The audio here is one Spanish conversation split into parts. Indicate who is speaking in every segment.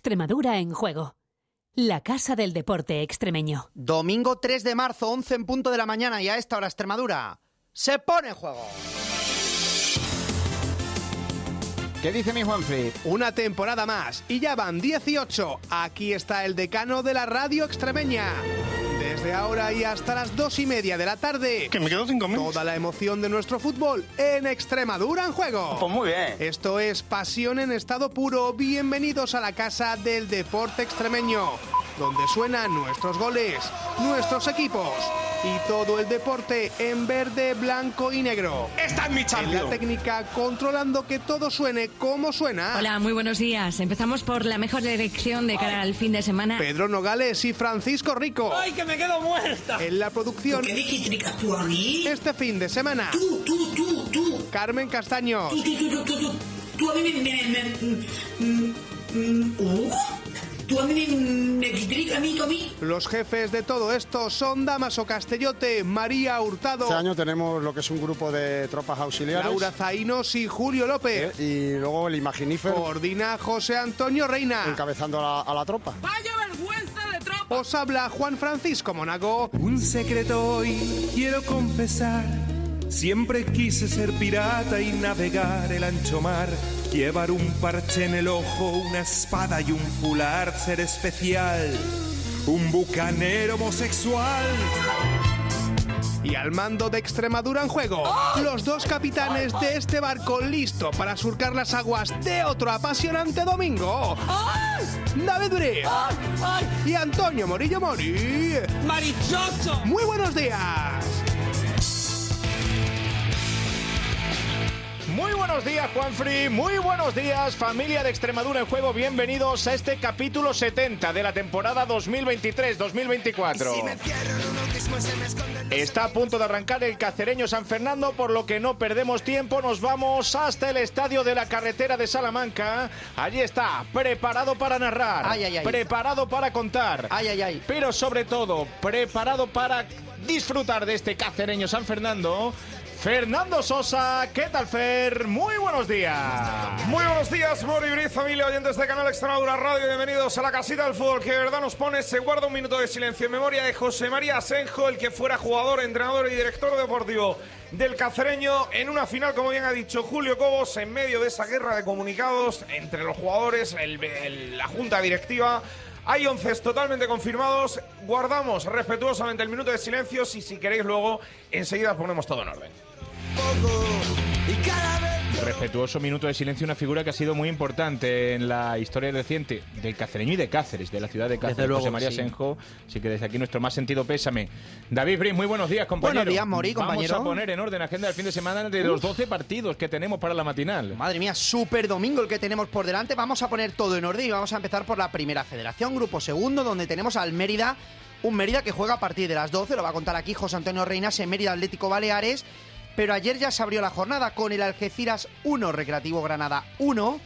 Speaker 1: Extremadura en juego. La Casa del Deporte Extremeño.
Speaker 2: Domingo 3 de marzo, 11 en punto de la mañana y a esta hora Extremadura se pone en juego.
Speaker 3: ¿Qué dice mi Juanfrey?
Speaker 4: Una temporada más y ya van 18. Aquí está el decano de la radio extremeña. Desde ahora y hasta las dos y media de la tarde.
Speaker 5: Que me quedo cinco minutos.
Speaker 4: Toda la emoción de nuestro fútbol en Extremadura en juego.
Speaker 5: Pues muy bien.
Speaker 4: Esto es Pasión en estado puro. Bienvenidos a la casa del deporte extremeño, donde suenan nuestros goles, nuestros equipos y todo el deporte en verde, blanco y negro.
Speaker 5: Esta es mi
Speaker 4: En la
Speaker 5: champion.
Speaker 4: técnica, controlando que todo suene como suena.
Speaker 6: Hola, muy buenos días. Empezamos por la mejor dirección de cara al fin de semana.
Speaker 4: Pedro Nogales y Francisco Rico.
Speaker 5: ¡Ay, que me quedo muerta!
Speaker 4: En la producción
Speaker 7: ¿Qué diquitricas tú a mí?
Speaker 4: este fin de semana.
Speaker 7: Tú, tú, tú, tú.
Speaker 4: Carmen Castaño.
Speaker 7: Tú, tú, tú, tú, tú, a mí me... me, me, mm, mm, uh, tú a mí me, me quitrica a mí, tú a mí.
Speaker 4: Los jefes de todo esto son Damaso Castellote, María Hurtado,
Speaker 3: Este año tenemos lo que es un grupo de tropas auxiliares.
Speaker 4: Laura Zainos y Julio López.
Speaker 3: eh, y luego el Imaginífer
Speaker 4: Coordina José Antonio Reina.
Speaker 3: encabezando a la, a la tropa.
Speaker 4: Os habla Juan Francisco Monago.
Speaker 8: Un secreto hoy quiero confesar. Siempre quise ser pirata y navegar el ancho mar. Llevar un parche en el ojo, una espada y un fular, ser especial. Un bucanero homosexual.
Speaker 4: Y al mando de Extremadura en juego, los dos capitanes de este barco listo para surcar las aguas de otro apasionante domingo. David Briz y Antonio Morillo Mori.
Speaker 5: ¡Marichocho!
Speaker 4: Muy buenos días.
Speaker 9: Buenos días, Juanfrey. Muy buenos días, familia de Extremadura en juego. Bienvenidos a este capítulo 70 de la temporada 2023-2024. Está a punto de arrancar el cacereño San Fernando, por lo que no perdemos tiempo. Nos vamos hasta el estadio de la carretera de Salamanca. Allí está, preparado para narrar,
Speaker 2: Ay, ay, ay.
Speaker 9: preparado para contar,
Speaker 2: Ay, ay, ay.
Speaker 9: pero sobre todo preparado para disfrutar de este cacereño San Fernando. Fernando Sosa, ¿qué tal Fer? Muy buenos días.
Speaker 5: Muy buenos días, Mori Briz, familia oyentes de Canal Extremadura Radio. Bienvenidos a la casita del fútbol que verdad nos pone. Se guarda un minuto de silencio en memoria de José María Asenjo, el que fuera jugador, entrenador y director deportivo del Cacereño en una final, como bien ha dicho Julio Cobos, en medio de esa guerra de comunicados entre los jugadores, la junta directiva. Hay 11 totalmente confirmados. Guardamos respetuosamente el minuto de silencio y si queréis luego enseguida ponemos todo en orden.
Speaker 9: Respetuoso minuto de silencio, una figura que ha sido muy importante en la historia reciente del cacereño y de Cáceres, de la ciudad de Cáceres,
Speaker 2: luego,
Speaker 9: José María
Speaker 2: sí.
Speaker 9: Senjo. Así que desde aquí nuestro más sentido pésame. David Brin, muy buenos días, compañero.
Speaker 2: Buenos días, Mori, compañero.
Speaker 9: Vamos a poner en orden agenda del fin de semana de los 12 partidos que tenemos para la matinal.
Speaker 2: Madre mía, súper domingo el que tenemos por delante. Vamos a poner todo en orden y vamos a empezar por la primera federación, grupo segundo, donde tenemos al Mérida. Un Mérida que juega a partir de las 12, lo va a contar aquí José Antonio Reinas en Mérida Atlético Baleares. Pero ayer ya se abrió la jornada con el Algeciras 1, Recreativo Granada 1.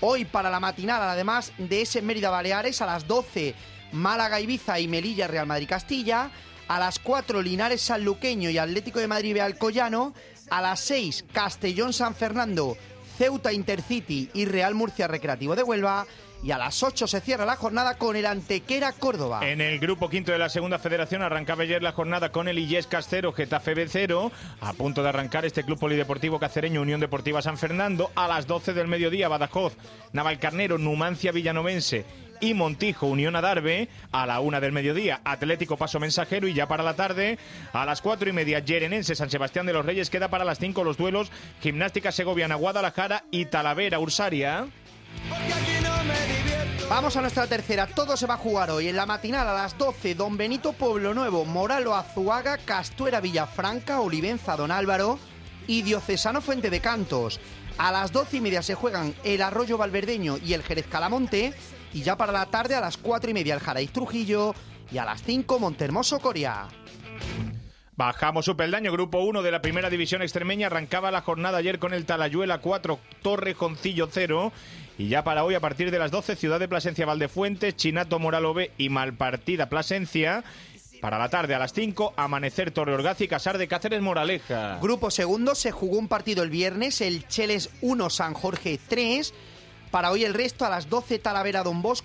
Speaker 2: Hoy para la matinal, además de ese Mérida Baleares, a las 12 Málaga Ibiza y Melilla Real Madrid Castilla. A las 4 Linares Sanluqueño y Atlético de Madrid Alcoyano. A las 6 Castellón San Fernando, Ceuta Intercity y Real Murcia Recreativo de Huelva. Y a las 8 se cierra la jornada con el Antequera Córdoba.
Speaker 9: En el grupo quinto de la segunda federación arrancaba ayer la jornada con el Illescas 0, Getafe B 0. A punto de arrancar este club polideportivo cacereño Unión Deportiva San Fernando. A las 12 del mediodía Badajoz, Navalcarnero, Numancia Villanovense y Montijo Unión Adarve. A la una del mediodía Atlético Paso Mensajero y ya para la tarde a las cuatro y media Yerenense San Sebastián de los Reyes. Queda para las 5 los duelos Gimnástica Segoviana Guadalajara y Talavera Ursaria.
Speaker 2: Vamos a nuestra tercera. Todo se va a jugar hoy. En la matinal a las 12, Don Benito Pueblo Nuevo, Moralo Azuaga, Castuera Villafranca, Olivenza Don Álvaro y Diocesano Fuente de Cantos. A las 12 y media se juegan el Arroyo Valverdeño y el Jerez Calamonte. Y ya para la tarde a las 4 y media el Jaraíz Trujillo. Y a las 5 Montermoso Coria.
Speaker 9: Bajamos su peldaño, grupo 1 de la primera división extremeña. Arrancaba la jornada ayer con el Talayuela 4, Torrejoncillo 0. Y ya para hoy, a partir de las 12, Ciudad de Plasencia Valdefuentes, Chinato Moralo B y Malpartida Plasencia. Para la tarde a las 5, Amanecer Torre Orgaz y Casar de Cáceres Moraleja.
Speaker 2: Grupo segundo se jugó un partido el viernes, el Cheles 1, San Jorge 3. Para hoy el resto a las 12 Talavera Don Bosco.